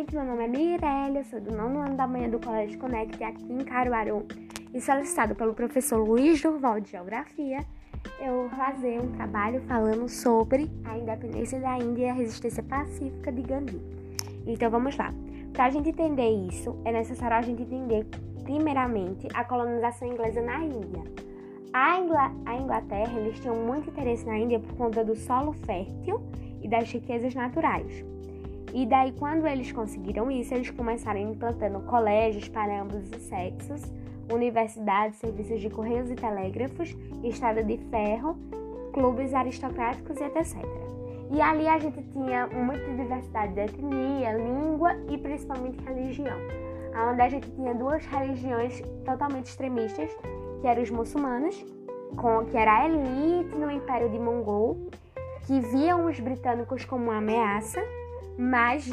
gente, meu nome é Mirella, sou do nono ano da manhã do Colégio Connect aqui em Caruaru e solicitado pelo professor Luiz Durval de Geografia, eu vou fazer um trabalho falando sobre a independência da Índia e a resistência pacífica de Gandhi. Então vamos lá. Para a gente entender isso, é necessário a gente entender primeiramente a colonização inglesa na Índia. A, Ingl a Inglaterra, eles tinham muito interesse na Índia por conta do solo fértil e das riquezas naturais. E daí, quando eles conseguiram isso, eles começaram implantando colégios para ambos os sexos, universidades, serviços de correios e telégrafos, estrada de ferro, clubes aristocráticos e etc. E ali a gente tinha muita diversidade de etnia, língua e principalmente religião, onde a gente tinha duas religiões totalmente extremistas, que eram os muçulmanos, com, que era a elite no Império de Mongol, que viam os britânicos como uma ameaça, mas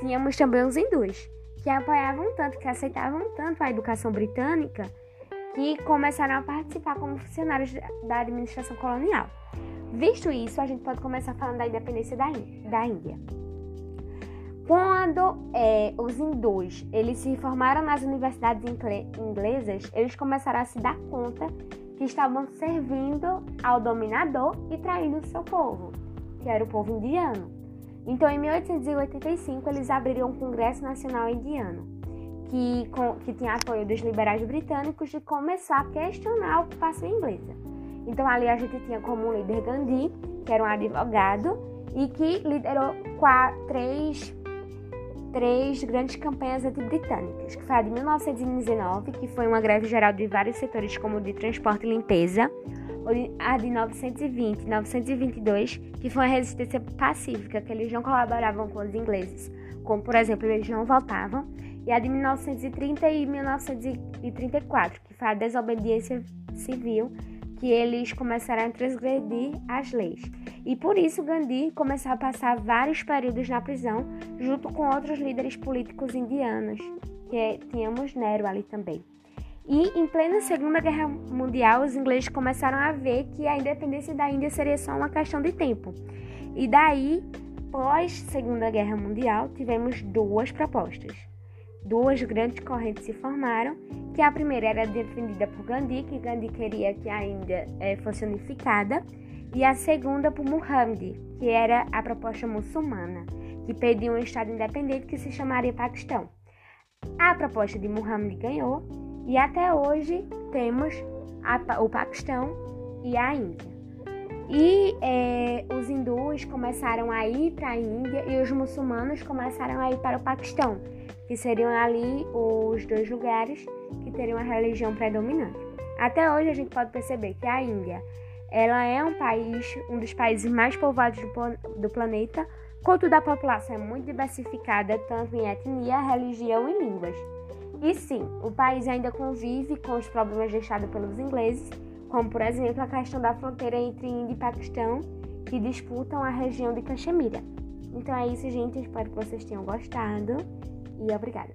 tínhamos também os hindus, que apoiavam tanto, que aceitavam tanto a educação britânica, que começaram a participar como funcionários da administração colonial. Visto isso, a gente pode começar falando da independência da, da Índia. Quando é, os hindus eles se formaram nas universidades inglesas, eles começaram a se dar conta que estavam servindo ao dominador e traindo o seu povo, que era o povo indiano. Então, em 1885, eles abriram um Congresso Nacional Indiano, que, com, que tinha apoio dos liberais britânicos de começar a questionar a ocupação inglesa. Então, ali a gente tinha como líder Gandhi, que era um advogado e que liderou quatro, três, três grandes campanhas anti-britânicas, que foi a de 1919, que foi uma greve geral de vários setores, como de transporte e limpeza, a de 920 e 922, que foi a resistência pacífica, que eles não colaboravam com os ingleses, como por exemplo, eles não voltavam, e a de 1930 e 1934, que foi a desobediência civil, que eles começaram a transgredir as leis. E por isso Gandhi começou a passar vários períodos na prisão, junto com outros líderes políticos indianos, que tínhamos Nero ali também. E em plena Segunda Guerra Mundial, os ingleses começaram a ver que a independência da Índia seria só uma questão de tempo. E daí, pós Segunda Guerra Mundial, tivemos duas propostas. Duas grandes correntes se formaram, que a primeira era defendida por Gandhi, que Gandhi queria que a Índia é, fosse unificada, e a segunda por Muhammad, que era a proposta muçulmana, que pedia um estado independente que se chamaria Paquistão. A proposta de Muhammad ganhou e até hoje temos a, o Paquistão e a Índia. E é, os hindus começaram a ir para a Índia e os muçulmanos começaram a ir para o Paquistão, que seriam ali os dois lugares que teriam a religião predominante. Até hoje a gente pode perceber que a Índia ela é um país, um dos países mais povoados do, do planeta, contudo a população é muito diversificada tanto em etnia, religião e línguas. E sim, o país ainda convive com os problemas deixados pelos ingleses, como por exemplo a questão da fronteira entre Índia e Paquistão, que disputam a região de Caxemira. Então é isso, gente. Espero que vocês tenham gostado e obrigada.